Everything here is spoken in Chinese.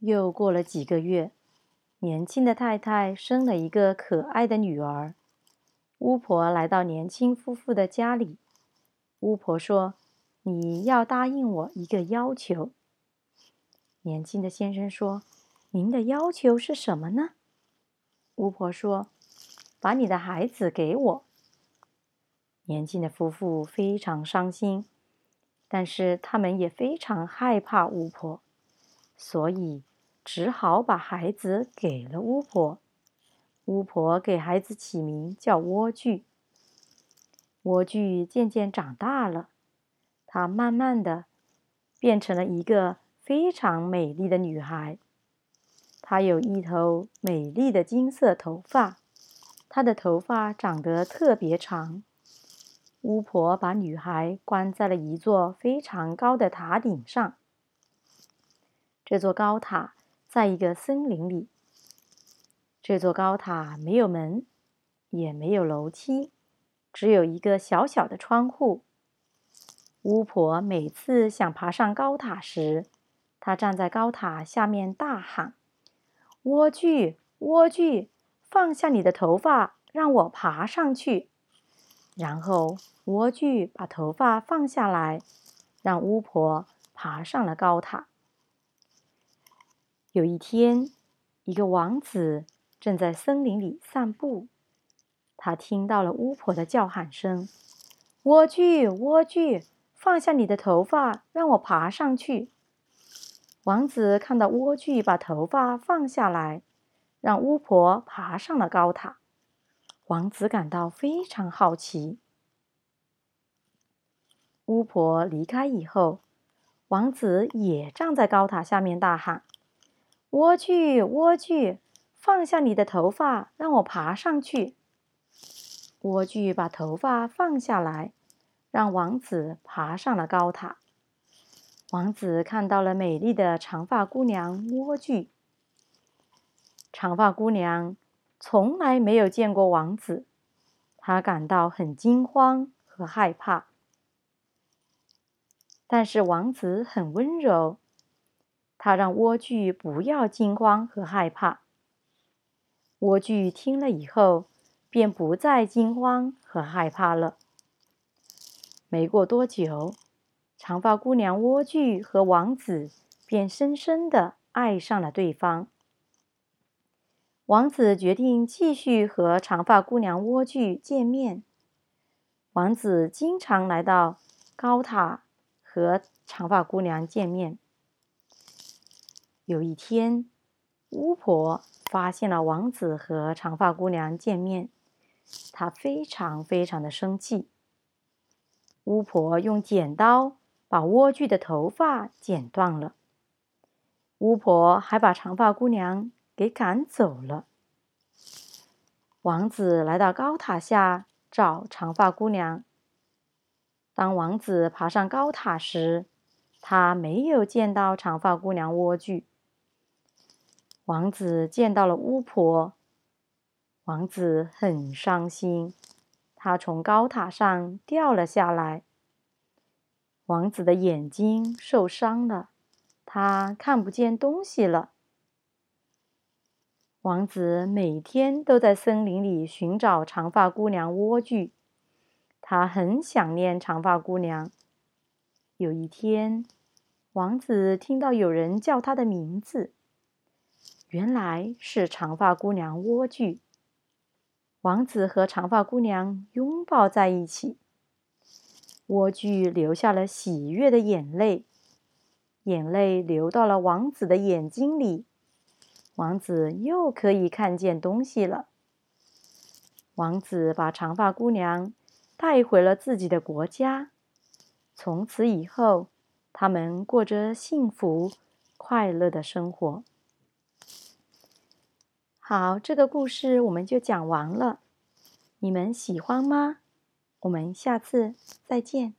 又过了几个月，年轻的太太生了一个可爱的女儿。巫婆来到年轻夫妇的家里。巫婆说：“你要答应我一个要求。”年轻的先生说：“您的要求是什么呢？”巫婆说：“把你的孩子给我。”年轻的夫妇非常伤心，但是他们也非常害怕巫婆，所以只好把孩子给了巫婆。巫婆给孩子起名叫莴苣。莴苣渐渐长大了，她慢慢的变成了一个非常美丽的女孩。她有一头美丽的金色头发，她的头发长得特别长。巫婆把女孩关在了一座非常高的塔顶上。这座高塔在一个森林里。这座高塔没有门，也没有楼梯。只有一个小小的窗户。巫婆每次想爬上高塔时，她站在高塔下面大喊：“莴苣，莴苣，放下你的头发，让我爬上去。”然后，莴苣把头发放下来，让巫婆爬上了高塔。有一天，一个王子正在森林里散步。他听到了巫婆的叫喊声：“莴苣，莴苣，放下你的头发，让我爬上去。”王子看到莴苣把头发放下来，让巫婆爬上了高塔。王子感到非常好奇。巫婆离开以后，王子也站在高塔下面大喊：“莴苣，莴苣，放下你的头发，让我爬上去。”莴苣把头发放下来，让王子爬上了高塔。王子看到了美丽的长发姑娘莴苣。长发姑娘从来没有见过王子，她感到很惊慌和害怕。但是王子很温柔，他让莴苣不要惊慌和害怕。莴苣听了以后。便不再惊慌和害怕了。没过多久，长发姑娘莴苣和王子便深深的爱上了对方。王子决定继续和长发姑娘莴苣见面。王子经常来到高塔和长发姑娘见面。有一天，巫婆发现了王子和长发姑娘见面。他非常非常的生气。巫婆用剪刀把莴苣的头发剪断了。巫婆还把长发姑娘给赶走了。王子来到高塔下找长发姑娘。当王子爬上高塔时，他没有见到长发姑娘莴苣。王子见到了巫婆。王子很伤心，他从高塔上掉了下来。王子的眼睛受伤了，他看不见东西了。王子每天都在森林里寻找长发姑娘莴苣，他很想念长发姑娘。有一天，王子听到有人叫他的名字，原来是长发姑娘莴苣。王子和长发姑娘拥抱在一起，莴苣流下了喜悦的眼泪，眼泪流到了王子的眼睛里，王子又可以看见东西了。王子把长发姑娘带回了自己的国家，从此以后，他们过着幸福快乐的生活。好，这个故事我们就讲完了。你们喜欢吗？我们下次再见。